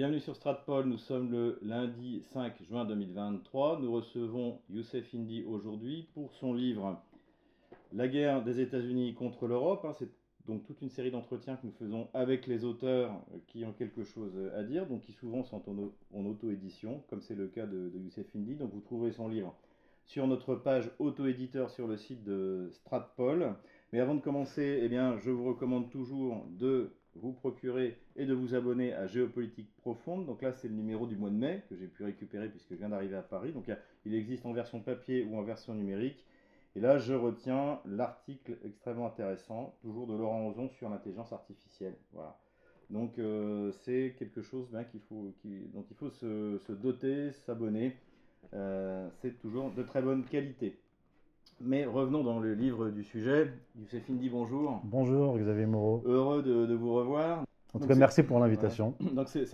Bienvenue sur Stratpol, nous sommes le lundi 5 juin 2023. Nous recevons Youssef Indy aujourd'hui pour son livre La guerre des États-Unis contre l'Europe. Hein. C'est donc toute une série d'entretiens que nous faisons avec les auteurs qui ont quelque chose à dire, donc qui souvent sont en, auto-édition, comme c'est le cas de, Youssef Indy. Donc vous trouverez son livre sur notre page auto-éditeur sur le site de Stratpol. Mais avant de commencer, eh bien, je vous recommande toujours de vous procurer et de vous abonner à Géopolitique Profonde. Donc là, c'est le numéro du mois de mai que j'ai pu récupérer puisque je viens d'arriver à Paris. Donc il existe en version papier ou en version numérique. Et là, je retiens l'article extrêmement intéressant, toujours de Laurent Ozon sur l'intelligence artificielle. Voilà. Donc euh, c'est quelque chose ben, faut, dont il faut se, doter, s'abonner. Euh, c'est toujours de très bonne qualité. Mais revenons dans le livre du sujet. Youssef dit bonjour. Bonjour Xavier Moreau. Heureux de, vous revoir. En tout cas, merci pour l'invitation. Donc c'est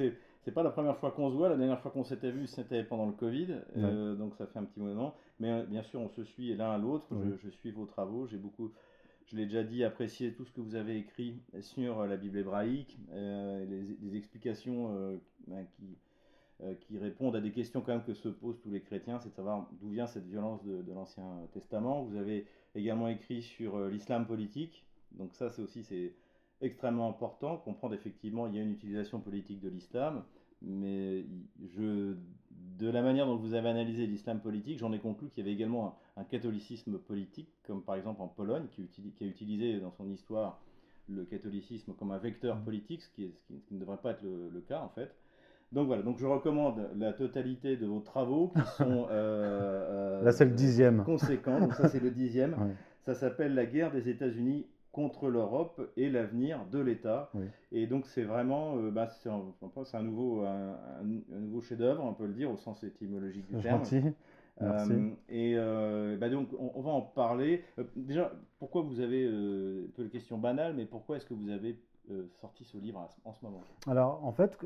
c'est pas la première fois qu'on se voit. La dernière fois qu'on s'était vu, c'était pendant le Covid. Euh, donc ça fait un petit moment. Mais euh, bien sûr, on se suit l'un à l'autre. Je, suis vos travaux. J'ai beaucoup, je l'ai déjà dit, apprécié tout ce que vous avez écrit sur euh, la Bible hébraïque, les, explications ben, qui, qui répondent à des questions quand même que se posent tous les chrétiens, c'est de savoir d'où vient cette violence de, l'Ancien Testament. Vous avez également écrit sur l'islam politique. Donc ça, c'est aussi c'est extrêmement important, comprendre effectivement il y a une utilisation politique de l'islam, mais je, de la manière dont vous avez analysé l'islam politique, j'en ai conclu qu'il y avait également un, catholicisme politique, comme par exemple en Pologne, qui, a utilisé dans son histoire le catholicisme comme un vecteur politique, ce qui, ne devrait pas être le, cas en fait. Donc voilà, donc je recommande la totalité de vos travaux qui sont... Euh, Là c'est le dixième. Conséquents, donc ça c'est le dixième. Ça s'appelle La guerre des États-Unis contre l'Europe et l'avenir de l'État. Et donc c'est vraiment, euh, bah, c'est un, nouveau, un, nouveau chef-d'œuvre, on peut le dire au sens étymologique du terme. Euh, et euh, bah, donc on, va en parler. déjà, pourquoi vous avez, un peu de question banale, mais pourquoi est-ce que vous avez sorti ce livre en ce moment Alors en fait,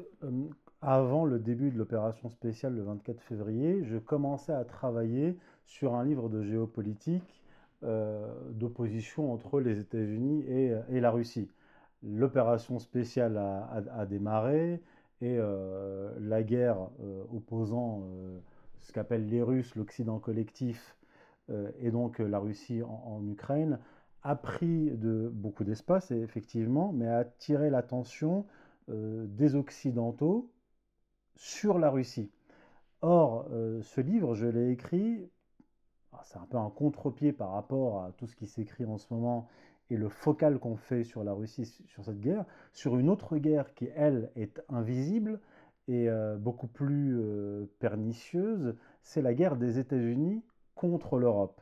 avant le début de l'opération spéciale le 24 février, je commençais à travailler sur un livre de géopolitique euh, d'opposition entre les États-Unis et, la Russie. L'opération spéciale a, démarré et euh, la guerre euh, opposant ce qu'appellent les Russes l'Occident collectif et donc la Russie en, Ukraine a pris beaucoup d'espace, effectivement, mais a attiré l'attention des Occidentaux sur la Russie. Or, ce livre, je l'ai écrit ah, c'est un peu un contre-pied par rapport à tout ce qui s'écrit en ce moment et le focal qu'on fait sur la Russie, sur cette guerre, sur une autre guerre qui, elle, est invisible et euh, beaucoup plus euh, pernicieuse, c'est la guerre des États-Unis contre l'Europe.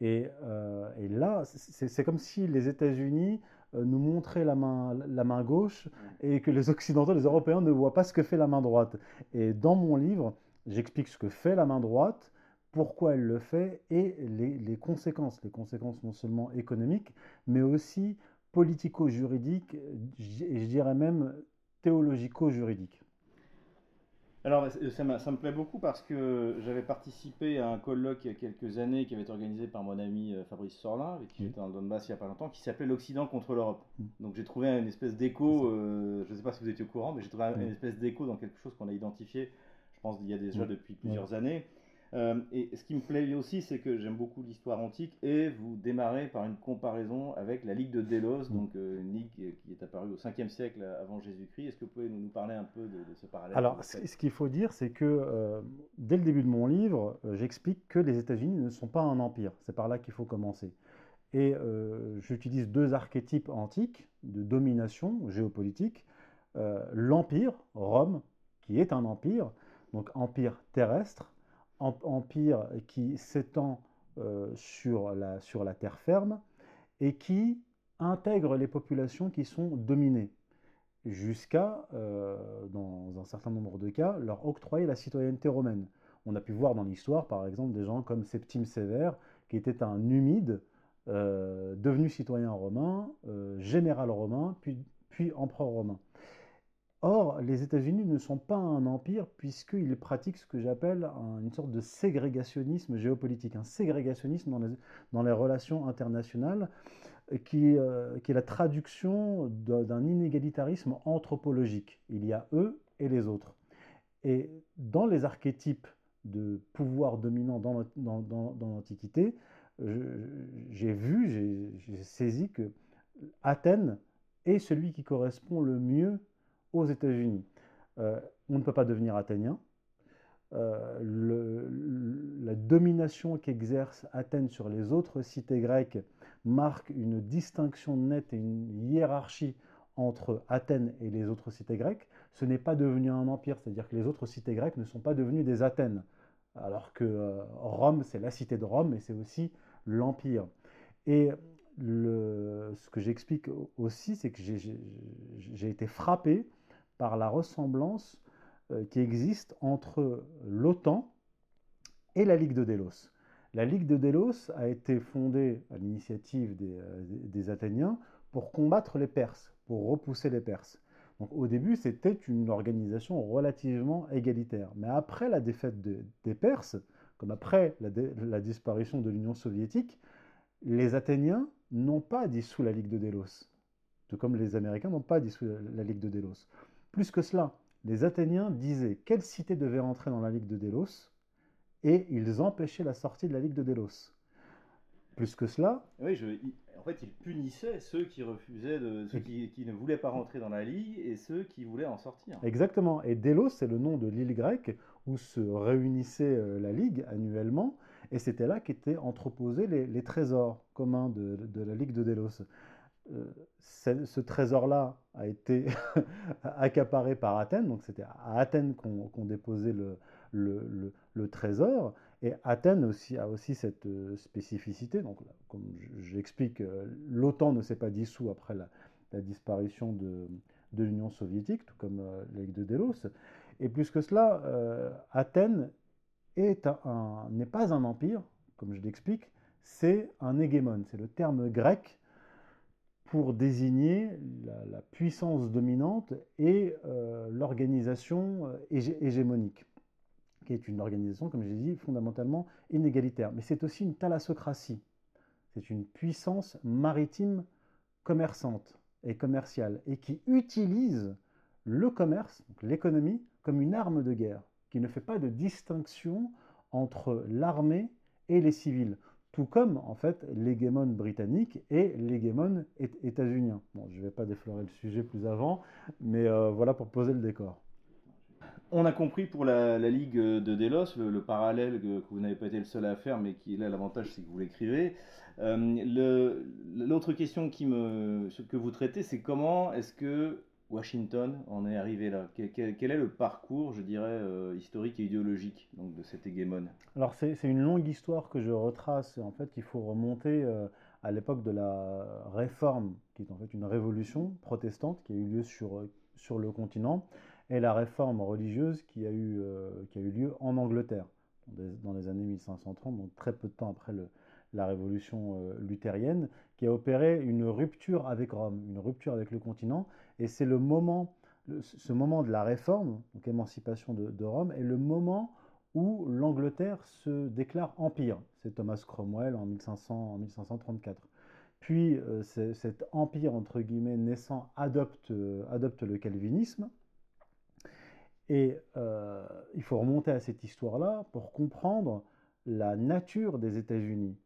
Et, euh, et, là, c'est comme si les États-Unis nous montraient la main, la main gauche et que les Occidentaux, les Européens ne voient pas ce que fait la main droite. Et dans mon livre, j'explique ce que fait la main droite, pourquoi elle le fait et les, conséquences, les conséquences non seulement économiques, mais aussi politico-juridiques, et je dirais même théologico-juridiques. Alors, ça, me plaît beaucoup parce que j'avais participé à un colloque il y a quelques années qui avait été organisé par mon ami euh, Fabrice Sorlin, avec qui j'étais dans le Donbass il n'y a pas longtemps, qui s'appelait L'Occident contre l'Europe. Mm. Donc j'ai trouvé une espèce d'écho, euh, je ne sais pas si vous étiez au courant, mais j'ai trouvé une espèce d'écho dans quelque chose qu'on a identifié, je pense, il y a déjà depuis plusieurs années. Euh, et ce qui me plaît aussi, c'est que j'aime beaucoup l'histoire antique et vous démarrez par une comparaison avec la Ligue de Délos, donc euh, une ligue qui est apparue au 5e siècle avant Jésus-Christ. Est-ce que vous pouvez nous parler un peu de, ce parallèle Alors, ce qu'il faut dire, c'est que euh, dès le début de mon livre, j'explique que les États-Unis ne sont pas un empire. C'est par là qu'il faut commencer. Et j'utilise deux archétypes antiques de domination géopolitique. L'empire, Rome, qui est un empire, donc empire terrestre, empire qui s'étend euh, sur, la, terre ferme et qui intègre les populations qui sont dominées, jusqu'à, euh, dans un certain nombre de cas, leur octroyer la citoyenneté romaine. On a pu voir dans l'histoire, par exemple, des gens comme Septime Sévère, qui était un numide, euh, devenu citoyen romain, général romain, puis empereur romain. Or, les États-Unis ne sont pas un empire puisqu'ils pratiquent ce que j'appelle une sorte de ségrégationnisme géopolitique, un ségrégationnisme dans les, relations internationales euh, qui, est la traduction d'un inégalitarisme anthropologique. Il y a eux et les autres. Et dans les archétypes de pouvoir dominant dans, l'Antiquité, j'ai vu, j'ai saisi que Athènes est celui qui correspond le mieux aux États-Unis. Euh, on ne peut pas devenir athénien. Euh, la domination qu'exerce Athènes sur les autres cités grecques marque une distinction nette et une hiérarchie entre Athènes et les autres cités grecques. Ce n'est pas devenu un empire, c'est-à-dire que les autres cités grecques ne sont pas devenues des Athènes, alors que euh, Rome, c'est la cité de Rome, et c'est aussi l'empire. Et ce que j'explique aussi, c'est que j'ai été frappé par la ressemblance euh, qui existe entre l'OTAN et la Ligue de Délos. La Ligue de Délos a été fondée à l'initiative des, euh, Athéniens pour combattre les Perses, pour repousser les Perses. Donc, au début, c'était une organisation relativement égalitaire. Mais après la défaite des Perses, comme après la, disparition de l'Union soviétique, les Athéniens n'ont pas dissous la Ligue de Délos, tout comme les Américains n'ont pas dissous la Ligue de Délos. Plus que cela, les Athéniens disaient quelle cité devait entrer dans la Ligue de Délos et ils empêchaient la sortie de la Ligue de Délos. Plus que cela. Oui, en fait, ils punissaient ceux qui refusaient, de, ceux qui, ne voulaient pas rentrer dans la Ligue et ceux qui voulaient en sortir. Exactement. Et Délos, c'est le nom de l'île grecque où se réunissait euh, la Ligue annuellement. Et c'était là qu'étaient entreposés les, trésors communs de, de, la Ligue de Délos. Euh, ce trésor-là a été accaparé par Athènes, donc c'était à Athènes qu'on déposait le, trésor, et Athènes aussi, a aussi cette euh, spécificité, donc comme j'explique, euh, l'OTAN ne s'est pas dissous après la, disparition de, l'Union soviétique, tout comme la Ligue de Délos, et plus que cela, Athènes n'est pas un empire, comme je l'explique, c'est un hégémon, c'est le terme grec pour désigner la, puissance dominante et euh, l'organisation euh, hégémonique, qui est une organisation, comme j'ai dit, fondamentalement inégalitaire. Mais c'est aussi une thalassocratie. C'est une puissance maritime commerçante et commerciale, et qui utilise le commerce, l'économie, comme une arme de guerre, qui ne fait pas de distinction entre l'armée et les civils tout comme en fait l'hégémon britannique et l'hégémon états-unien. Bon, je ne vais pas déflorer le sujet plus avant, mais euh, voilà pour poser le décor. On a compris pour la, Ligue de Delos le, parallèle que, vous n'avez pas été le seul à faire, mais qui là l'avantage c'est que vous l'écrivez. Euh, l'autre question que vous traitez, c'est comment est-ce que Washington en est arrivé là quel, est le parcours, je dirais, euh, historique et idéologique donc, de cet hégémon Alors c'est une longue histoire que je retrace. En fait, il faut remonter euh, à l'époque de la réforme, qui est en fait une révolution protestante qui a eu lieu sur, euh, sur le continent, et la réforme religieuse qui a eu, qui a eu lieu en Angleterre dans les années 1530, donc très peu de temps après la révolution luthérienne, qui a opéré une rupture avec Rome, une rupture avec le continent, et c'est le moment, ce moment de la réforme, donc émancipation de, Rome, est le moment où l'Angleterre se déclare empire. C'est Thomas Cromwell en, 1500, en 1534. Puis euh, cet empire, entre guillemets, naissant, adopte, euh, adopte le calvinisme. Et euh, il faut remonter à cette histoire-là pour comprendre la nature des États-Unis,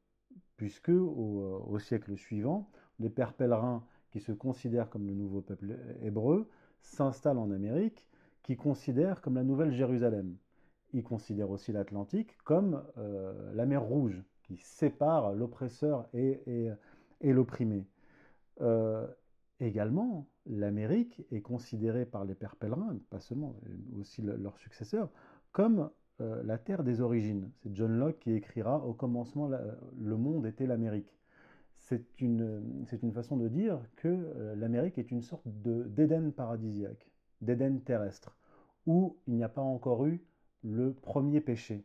puisque au, au, siècle suivant, les pères pèlerins qui se considère comme le nouveau peuple hébreu, s'installe en Amérique, qui considère comme la nouvelle Jérusalem. Il considère aussi l'Atlantique comme euh, la mer Rouge, qui sépare l'oppresseur et, l'opprimé. Euh, également, l'Amérique est considérée par les pères pèlerins, pas seulement, aussi leurs successeurs, comme euh, la terre des origines. C'est John Locke qui écrira Au commencement, le monde était l'Amérique c'est une, une, façon de dire que euh, l'Amérique est une sorte d'Éden paradisiaque, d'Éden terrestre, où il n'y a pas encore eu le premier péché.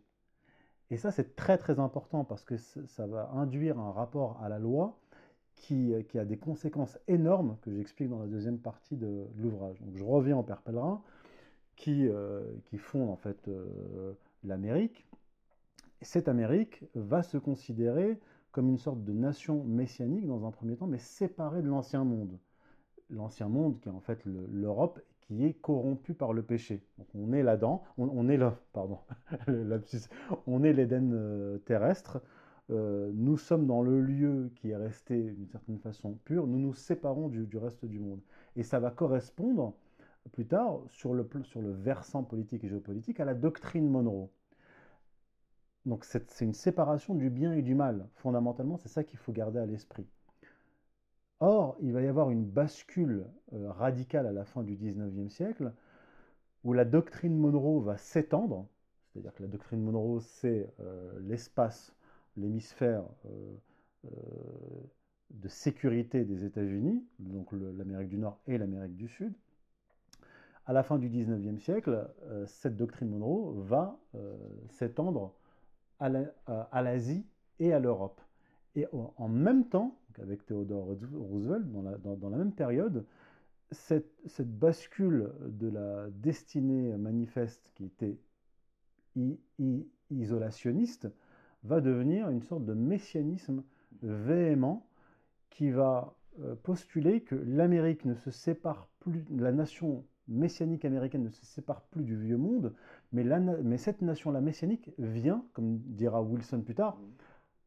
Et ça, c'est très très important parce que ça va induire un rapport à la loi qui, qui a des conséquences énormes que j'explique dans la deuxième partie de, l'ouvrage. Donc je reviens au Père Pèlerin qui, euh, qui en fait euh, l'Amérique. Cette Amérique va se considérer comme une sorte de nation messianique dans un premier temps, mais séparée de l'ancien monde. L'ancien monde qui est en fait l'Europe, qui est corrompu par le péché. on est là-dedans, on, est là, pardon, on est l'Éden euh, terrestre. Euh, nous sommes dans le lieu qui est resté d'une certaine façon pur. Nous nous séparons du, reste du monde, et ça va correspondre plus tard sur le versant politique et géopolitique à la doctrine Monroe. Donc c'est une séparation du bien et du mal. Fondamentalement, c'est ça qu'il faut garder à l'esprit. Or, il va y avoir une bascule euh, radicale à la fin du XIXe siècle, où la doctrine Monroe va s'étendre, c'est-à-dire que la doctrine Monroe, c'est euh, l'espace, l'hémisphère euh, de sécurité des États-Unis, donc l'Amérique du Nord et l'Amérique du Sud. À la fin du XIXe siècle, cette doctrine Monroe va s'étendre à l'Asie et à l'Europe. Et en même temps, avec Theodore Roosevelt, dans la, même période, cette, bascule de la destinée manifeste qui était isolationniste va devenir une sorte de messianisme véhément qui va euh, postuler que l'Amérique ne se sépare la nation messianique américaine ne se sépare plus du vieux monde, mais, mais cette nation-là messianique vient, comme dira Wilson plus tard,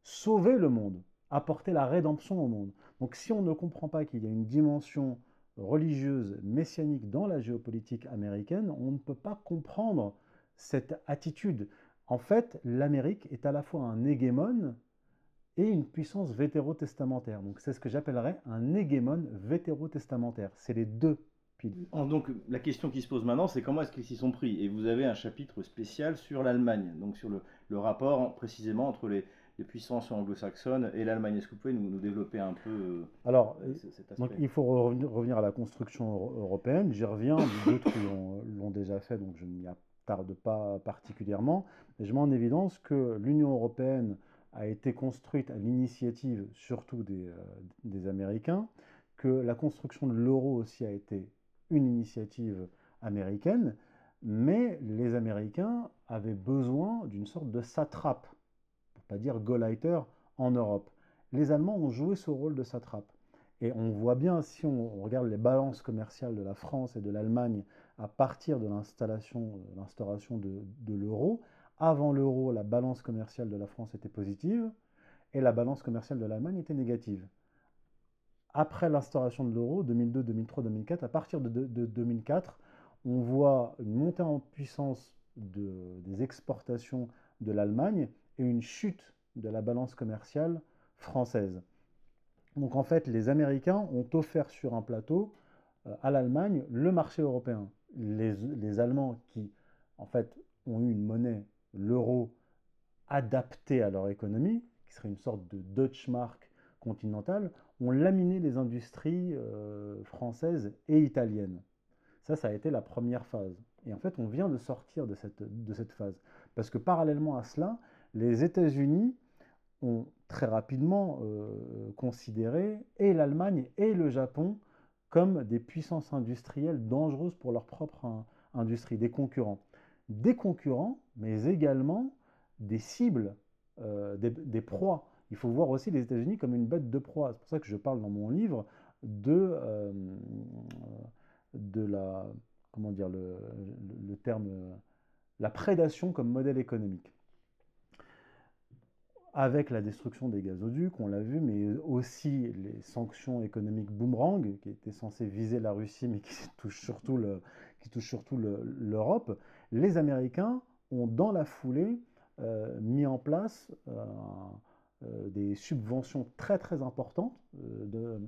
sauver le monde apporter la rédemption au monde. Donc si on ne comprend pas qu'il y a une dimension religieuse, messianique dans la géopolitique américaine, on ne peut pas comprendre cette attitude. En fait, l'Amérique est à la fois un hégémone et une puissance vétérotestamentaire. Donc c'est ce que j'appellerais un hégémone vétérotestamentaire. C'est les deux piles. Donc la question qui se pose maintenant, c'est comment est-ce qu'ils s'y sont pris? Et vous avez un chapitre spécial sur l'Allemagne, donc sur le rapport précisément entre les, les puissances anglo-saxonnes et l'Allemagne. Est-ce que vous pouvez nous, développer un peu euh, Alors, Donc, il faut revenir à la construction européenne. J'y reviens, d'autres l'ont déjà fait, donc je n'y attarde pas particulièrement. Mais je mets en évidence que l'Union européenne a été construite à l'initiative surtout des, euh, des Américains, que la construction de l'euro aussi a été une initiative américaine, mais les Américains avaient besoin d'une sorte de satrape pas dire Gauleiter, en Europe. Les Allemands ont joué ce rôle de satrape. Et on voit bien, si on regarde les balances commerciales de la France et de l'Allemagne à partir de l'installation, l'instauration de, l'euro, avant l'euro, la balance commerciale de la France était positive et la balance commerciale de l'Allemagne était négative. Après l'instauration de l'euro, 2002, 2003, 2004, à partir de, 2004, on voit une montée en puissance des exportations de l'Allemagne et une chute de la balance commerciale française. Donc en fait, les Américains ont offert sur un plateau euh, à l'Allemagne le marché européen. Les, Allemands qui, en fait, ont eu une monnaie, l'euro, adaptée à leur économie, qui serait une sorte de Deutsche Mark continentale, ont laminé les industries euh, françaises et italiennes. Ça, ça a été la première phase. Et en fait, on vient de sortir de cette, de cette phase. Parce que parallèlement à cela, les États-Unis ont très rapidement euh, considéré et l'Allemagne et le Japon comme des puissances industrielles dangereuses pour leur propre industrie, des concurrents. Des concurrents, mais également des cibles, euh, des, proies. Il faut voir aussi les États-Unis comme une bête de proie. C'est pour ça que je parle dans mon livre de, euh, de la, comment dire, le terme, la prédation comme modèle économique avec la destruction des gazoducs, on l'a vu, mais aussi les sanctions économiques boomerang, qui étaient censées viser la Russie, mais qui touchent surtout, le, les Américains ont dans la foulée euh, mis en place euh, euh, des subventions très très importantes. De,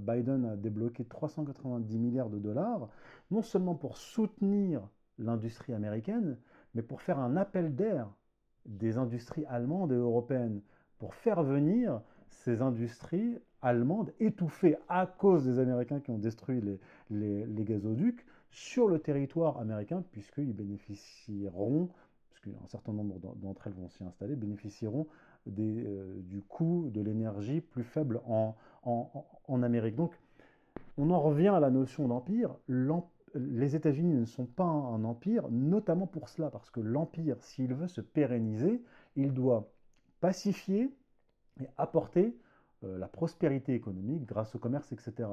Biden a débloqué 390 milliards de dollars, non seulement pour soutenir l'industrie américaine, mais pour faire un appel d'air des industries allemandes et européennes pour faire venir ces industries allemandes étouffées à cause des Américains qui ont détruit les, gazoducs sur le territoire américain, puisqu'ils bénéficieront, puisqu'un certain nombre d'entre elles vont s'y installer, bénéficieront des, euh, du coût de l'énergie plus faible en, en, en Amérique. Donc, on en revient à la notion d'empire. Les États-Unis ne sont pas un empire, notamment pour cela, parce que l'empire, s'il veut se pérenniser, il doit pacifier et apporter euh, la prospérité économique grâce au commerce, etc.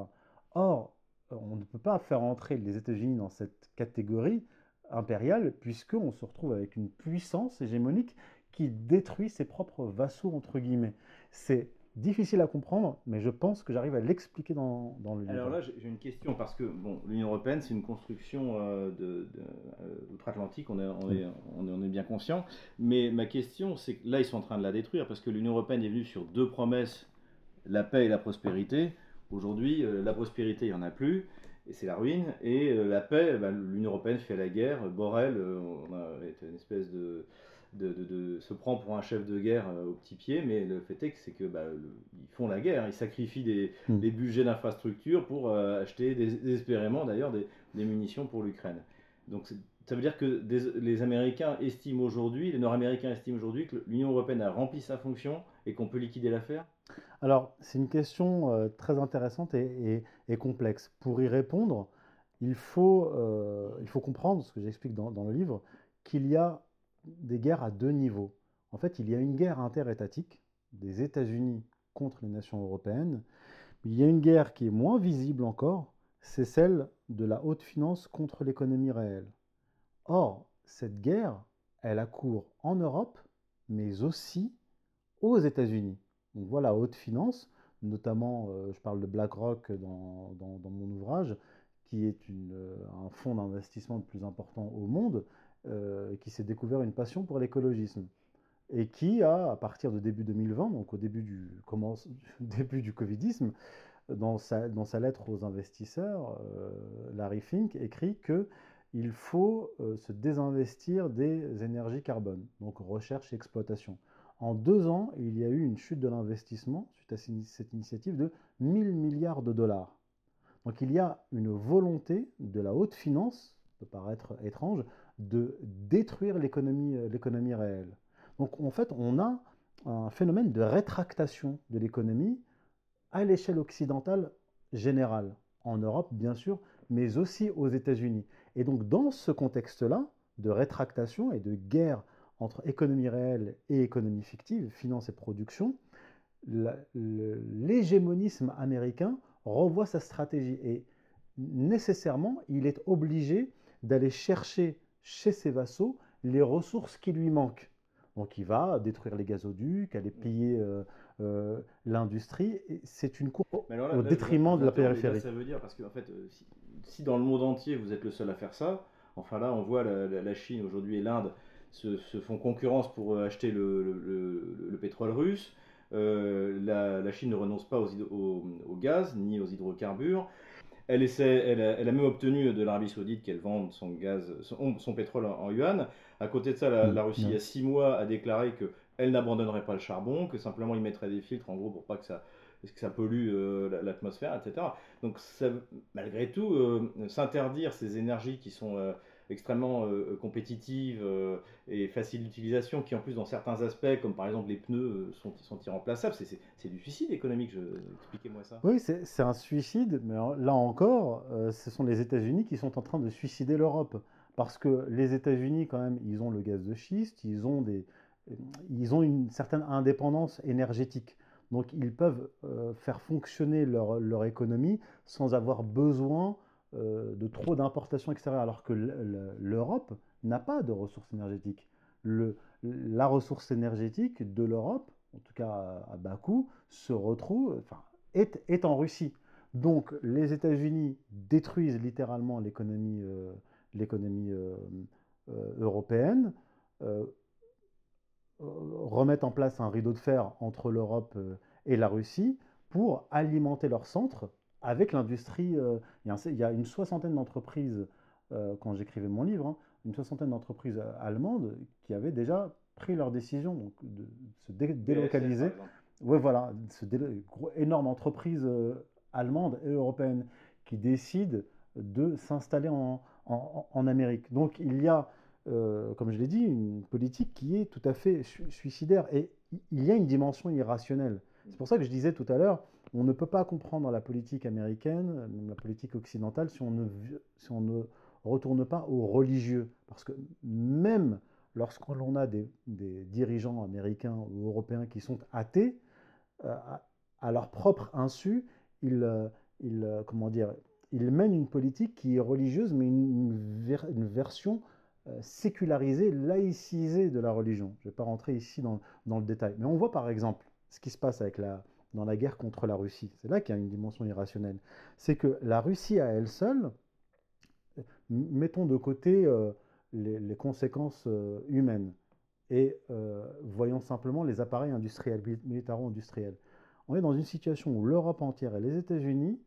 Or, on ne peut pas faire entrer les États-Unis dans cette catégorie impériale, puisqu'on se retrouve avec une puissance hégémonique qui détruit ses propres vassaux, entre guillemets. C'est difficile à comprendre, mais je pense que j'arrive à l'expliquer dans, dans, le. Alors là, j'ai une question, parce que bon, l'Union européenne, c'est une construction euh, de, euh, outre-Atlantique, on, on, on, est bien conscient, mais ma question, c'est que là, ils sont en train de la détruire, parce que l'Union européenne est venue sur deux promesses, la paix et la prospérité. Aujourd'hui, euh, la prospérité, il n'y en a plus, et c'est la ruine, et la paix, ben, l'Union européenne fait la guerre, Borrell, a été une espèce de de, se prend pour un chef de guerre euh, au petit pied, mais le fait est que c'est que bah, ils font la guerre, ils sacrifient des, hmm. budgets d'infrastructure pour euh, acheter désespérément d'ailleurs des, munitions pour l'Ukraine. Donc ça veut dire que les Américains estiment aujourd'hui, les Nord-Américains estiment aujourd'hui que l'Union européenne a rempli sa fonction et qu'on peut liquider l'affaire? Alors c'est une question euh, très intéressante et, complexe. Pour y répondre, il faut, faut comprendre, ce que j'explique dans, le livre, qu'il y a des guerres à deux niveaux. En fait, il y a une guerre interétatique des États-Unis contre les nations européennes, il y a une guerre qui est moins visible encore, c'est celle de la haute finance contre l'économie réelle. Or, cette guerre, elle a cours en Europe, mais aussi aux États-Unis. Donc voilà, haute finance, notamment, euh, je parle de BlackRock dans, mon ouvrage, qui est euh, un fonds d'investissement le plus important au monde, euh, qui s'est découvert une passion pour l'écologisme et qui a, à partir de début 2020, donc au début du, début du Covidisme, dans sa, dans sa lettre aux investisseurs, euh, Larry Fink écrit que il faut se désinvestir des énergies carbone, donc recherche et exploitation. En deux ans, il y a eu une chute de l'investissement suite à cette initiative de 1000 milliards de dollars. Donc il y a une volonté de la haute finance, peut paraître étrange, de détruire l'économie, euh, l'économie réelle. Donc en fait, on a un phénomène de rétractation de l'économie à l'échelle occidentale générale, en Europe bien sûr, mais aussi aux États-Unis. Et donc dans ce contexte-là, de rétractation et de guerre entre économie réelle et économie fictive, finance et production, l'hégémonisme américain revoit sa stratégie et nécessairement il est obligé d'aller chercher chez ses vassaux les ressources qui lui manquent. Donc il va détruire les gazoducs, aller piller euh, euh, l'industrie. C'est une course au détriment de la périphérie. ça veut dire, parce que en fait, euh, si, dans le monde entier vous êtes le seul à faire ça, enfin là on voit la, Chine aujourd'hui et l'Inde se, font concurrence pour acheter le, pétrole russe. la, Chine ne renonce pas au, gaz ni aux hydrocarbures. Elle, essaie, elle, a, même obtenu de l'Arabie Saoudite qu'elle vende son gaz, son, pétrole en, yuan. À côté de ça, la, mm, Russie, il y a six mois, a déclaré qu'elle n'abandonnerait pas le charbon, que simplement il mettrait des filtres, en gros, pour pas que ça, que ça pollue euh, l'atmosphère, etc. Donc, malgré tout, euh, s'interdire ces énergies qui sont euh, extrêmement euh, euh, compétitive euh, et facile d'utilisation, qui en plus dans certains aspects, comme par exemple les pneus, sont, sont irremplaçables. C'est du suicide économique, expliquez-moi ça. Oui, c'est un suicide, mais là encore, ce sont les États-Unis qui sont en train de suicider l'Europe. Parce que les États-Unis, quand même, ils ont le gaz de schiste, ils ont, des, ils ont une certaine indépendance énergétique. Donc ils peuvent faire fonctionner leur, leur, économie sans avoir besoin de trop d'importations extérieures, alors que l'Europe n'a pas de ressources énergétiques. la ressource énergétique de l'Europe, en tout cas à, bas coût, se retrouve, enfin, est, en Russie. Donc les États-Unis détruisent littéralement l'économie euh, euh, européenne, remettent en place un rideau de fer entre l'Europe et la Russie pour alimenter leur centre avec l'industrie. Euh, il, y a une soixantaine d'entreprises, euh, quand j'écrivais mon livre, hein, une soixantaine d'entreprises euh, allemandes qui avaient déjà pris leur décision donc, de se délocaliser. Oui, voilà, ce énorme entreprise allemande et européenne qui décide de s'installer en, en, Amérique. Donc il y a, comme je l'ai dit, une politique qui est tout à fait suicidaire et il y a une dimension irrationnelle. C'est pour ça que je disais tout à l'heure, on ne peut pas comprendre la politique américaine, même la politique occidentale, si on ne, si on ne retourne pas aux religieux. Parce que même lorsqu'on a des, dirigeants américains ou européens qui sont athées, euh, à, leur propre insu, ils, euh, ils, euh, comment dire, il mène une politique qui est religieuse, mais une, version euh, sécularisée, laïcisée de la religion. Je ne vais pas rentrer ici dans, le détail. Mais on voit par exemple ce qui se passe avec la, dans la guerre contre la Russie. C'est là qu'il y a une dimension irrationnelle. C'est que la Russie à elle seule, mettons de côté euh, les, conséquences euh, humaines et voyons simplement les appareils industriels, militaro-industriels. On est dans une situation où l'Europe entière et les États-Unis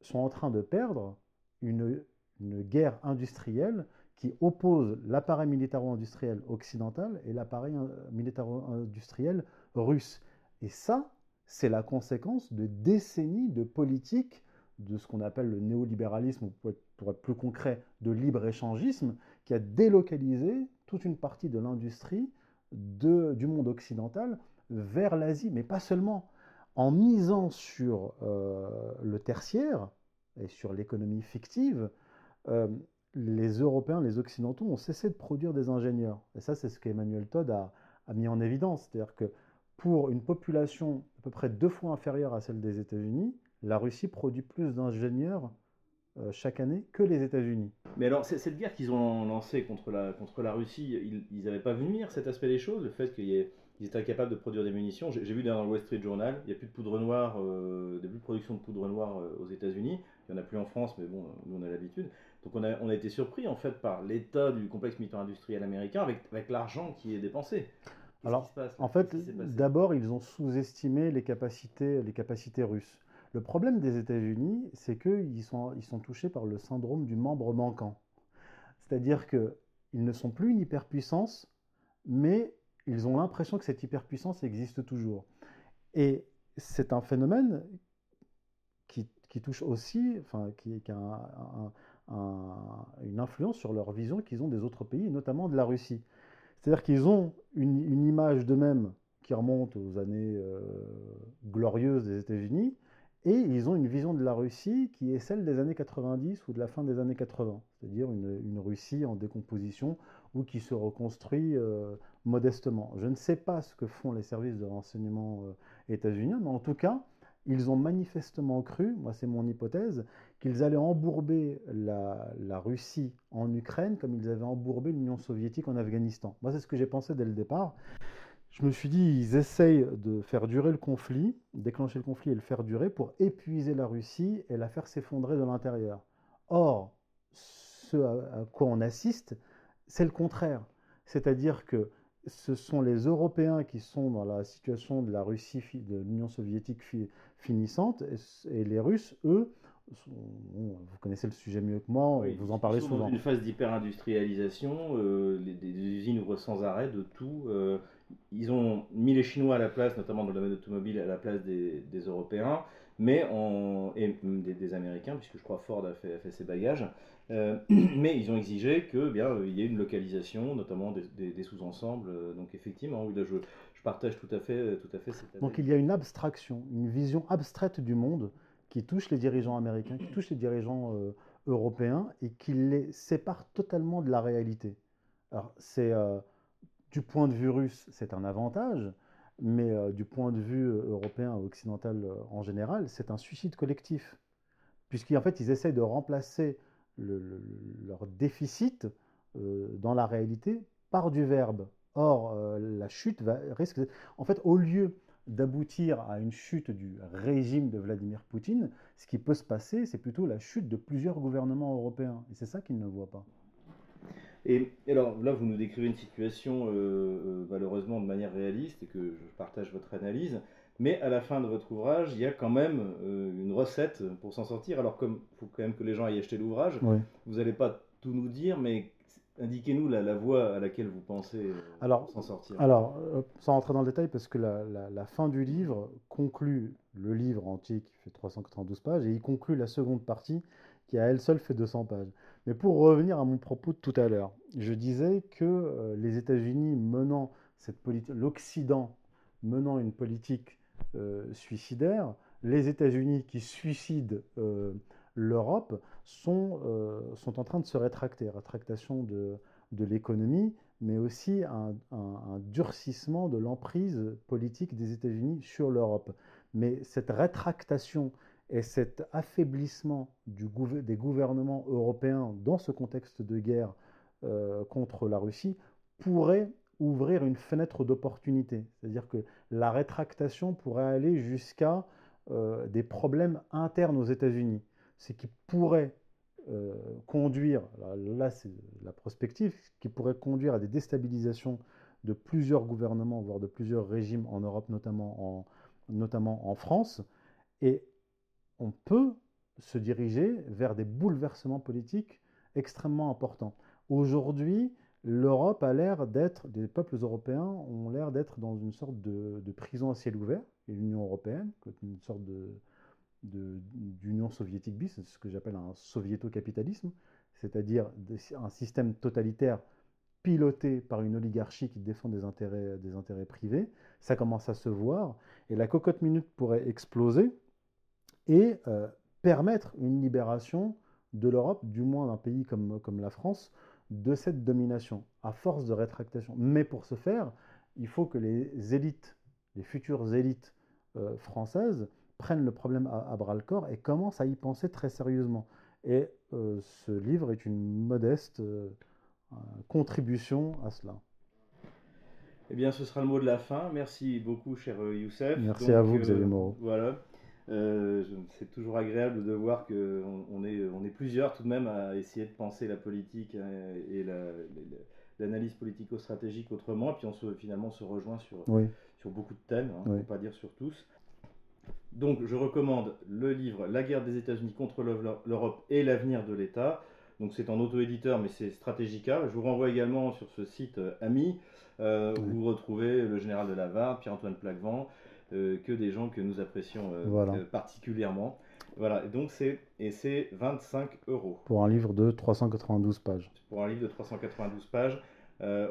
sont en train de perdre une, guerre industrielle qui oppose l'appareil militaro-industriel occidental et l'appareil militaro-industriel russe. Et ça, c'est la conséquence de décennies de politique de ce qu'on appelle le néolibéralisme, ou pour être plus concret, de libre-échangisme, qui a délocalisé toute une partie de l'industrie du monde occidental vers l'Asie, mais pas seulement en misant sur euh, le tertiaire et sur l'économie fictive, euh, les Européens, les Occidentaux ont cessé de produire des ingénieurs. Et ça, c'est ce qu'Emmanuel Todd a, mis en évidence. C'est-à-dire que pour une population à peu près deux fois inférieure à celle des États-Unis, la Russie produit plus d'ingénieurs euh, chaque année que les États-Unis. Mais alors, cette guerre qu'ils ont lancée contre la, contre la Russie, ils n'avaient pas vu venir cet aspect des choses, le fait qu'il y ait ils étaient incapables de produire des munitions. J'ai vu dans le Wall Street Journal, il n'y a plus de poudre noire, euh, plus de production de poudre noire euh, aux États-Unis. Il n'y en a plus en France, mais bon, nous on a l'habitude. Donc on a, on a été surpris en fait par l'état du complexe militaire industriel américain avec, avec l'argent qui est dépensé. Alors, en fait, d'abord, ils ont sous-estimé les capacités, les capacités russes. Le problème des États-Unis, c'est qu'ils sont, ils sont touchés par le syndrome du membre manquant. C'est-à-dire qu'ils ne sont plus une hyperpuissance, mais ils ont l'impression que cette hyperpuissance existe toujours. Et c'est un phénomène qui, touche aussi, enfin, qui, a une influence sur leur vision qu'ils ont des autres pays, notamment de la Russie. C'est-à-dire qu'ils ont une, image d'eux-mêmes qui remonte aux années euh, glorieuses des États-Unis, et ils ont une vision de la Russie qui est celle des années 90 ou de la fin des années 80, c'est-à-dire une, Russie en décomposition ou qui se reconstruit euh, modestement. Je ne sais pas ce que font les services de renseignement euh, états-uniens, mais en tout cas, ils ont manifestement cru, moi c'est mon hypothèse, qu'ils allaient embourber la, Russie en Ukraine comme ils avaient embourbé l'Union soviétique en Afghanistan. Moi c'est ce que j'ai pensé dès le départ. Je me suis dit, ils essayent de faire durer le conflit, déclencher le conflit et le faire durer pour épuiser la Russie et la faire s'effondrer de l'intérieur. Or, ce à quoi on assiste, c'est le contraire. C'est-à-dire que ce sont les Européens qui sont dans la situation de la Russie, de l'Union soviétique finissante, et, les Russes, eux, vous connaissez le sujet mieux que moi, vous en parlez souvent. Dans une phase d'hyper-industrialisation, euh, des usines ouvrent sans arrêt de tout. Euh, ils ont mis les Chinois à la place, notamment dans le domaine automobile, à la place des, Européens, mais en, et des, Américains, puisque je crois Ford a fait, ses bagages. Euh, mais ils ont exigé que bien il y ait une localisation, notamment des, sous-ensembles. Donc effectivement, oui, là, je, je, partage tout à fait, tout à fait cette Donc il y a une abstraction, une vision abstraite du monde qui touche les dirigeants américains, qui touche les dirigeants euh, européens et qui les sépare totalement de la réalité. Alors c'est euh, du point de vue russe, c'est un avantage, mais euh, du point de vue euh, européen, occidental euh, en général, c'est un suicide collectif. Puisqu'en fait, ils essayent de remplacer leur déficit dans la réalité par du verbe. Or, la chute va, risque. En fait, au lieu d'aboutir à une chute du régime de Vladimir Poutine, ce qui peut se passer, c'est plutôt la chute de plusieurs gouvernements européens. Et c'est ça qu'ils ne voient pas. Et, alors là, vous nous décrivez une situation euh, euh, malheureusement de manière réaliste et que je partage votre analyse. Mais à la fin de votre ouvrage, il y a quand même euh, une recette pour s'en sortir. Alors, comme il faut quand même que les gens aillent acheter l'ouvrage, vous n'allez pas tout nous dire, mais indiquez-nous la, voie à laquelle vous pensez s'en sortir. Alors, sans rentrer dans le détail, parce que la, la, fin du livre conclut le livre entier qui fait 392 pages et il conclut la seconde partie qui à elle seule fait 200 pages. Mais pour revenir à mon propos de tout à l'heure, je disais que euh, les États-Unis menant cette politique, l'Occident menant une politique euh, suicidaire, les États-Unis qui suicident euh, l'Europe sont, sont en train de se rétracter, rétractation de, l'économie, mais aussi un, un durcissement de l'emprise politique des États-Unis sur l'Europe. Mais cette rétractation Et cet affaiblissement des gouvernements européens dans ce contexte de guerre euh, contre la Russie pourrait ouvrir une fenêtre d'opportunité. C'est-à-dire que la rétractation pourrait aller jusqu'à euh, des problèmes internes aux États-Unis, ce qui pourrait euh, conduire, là c'est la prospective, qui pourrait conduire à des déstabilisations de plusieurs gouvernements, voire de plusieurs régimes en Europe, notamment en, notamment en France. Et on peut se diriger vers des bouleversements politiques extrêmement importants. Aujourd'hui, l'Europe a l'air d'être, des peuples européens ont l'air d'être dans une sorte de, prison à ciel ouvert, et l'Union européenne, une sorte d'union soviétique bis, c'est ce que j'appelle un soviéto-capitalisme, c'est-à-dire un système totalitaire piloté par une oligarchie qui défend des intérêts privés. Ça commence à se voir, et la cocotte minute pourrait exploser et euh, permettre une libération de l'Europe, du moins d'un pays comme, comme la France, de cette domination, à force de rétractation. Mais pour ce faire, il faut que les élites, les futures élites euh, françaises, prennent le problème à, bras-le-corps et commencent à y penser très sérieusement. Et euh, ce livre est une modeste euh, contribution à cela. Eh bien, ce sera le mot de la fin. Merci beaucoup, cher Youssef. Merci à vous, Xavier Moreau. Voilà. Euh, c'est toujours agréable de voir qu'on on est, on est plusieurs tout de même à essayer de penser la politique hein, et l'analyse politico-stratégique autrement, et puis on se, finalement se rejoint sur, sur beaucoup de thèmes, hein, ne pas dire sur tous. Donc je recommande le livre La guerre des États-Unis contre l'Europe et l'avenir de l'État. Donc c'est en auto-éditeur, mais c'est Stratégica. Je vous renvoie également sur ce site euh, AMI, euh, où vous retrouvez le général de Lavarde, Pierre-Antoine Plaquevent, euh, que des gens que nous apprécions euh, euh, particulièrement. Voilà, donc c'est et c'est 25 euros. Pour un livre de 392 pages. Pour un livre de 392 pages.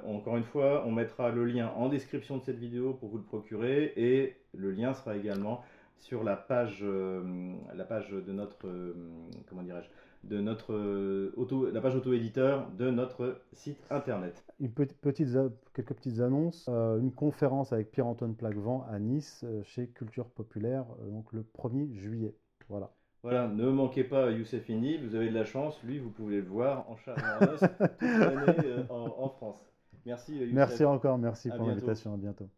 encore une fois, on mettra le lien en description de cette vidéo pour vous le procurer et le lien sera également sur la page, la page de notre, comment dirais-je, de notre euh, auto, la page auto-éditeur de notre site internet. Une petite, quelques petites annonces. Euh, une conférence avec Pierre-Antoine Plaquevent à Nice euh, chez Culture Populaire, donc le 1er juillet. Voilà. Voilà, ne manquez pas Youssef vous avez de la chance, lui vous pouvez le voir en charge toute l'année en, France. Merci Youssef. Merci encore, merci pour l'invitation, à bientôt.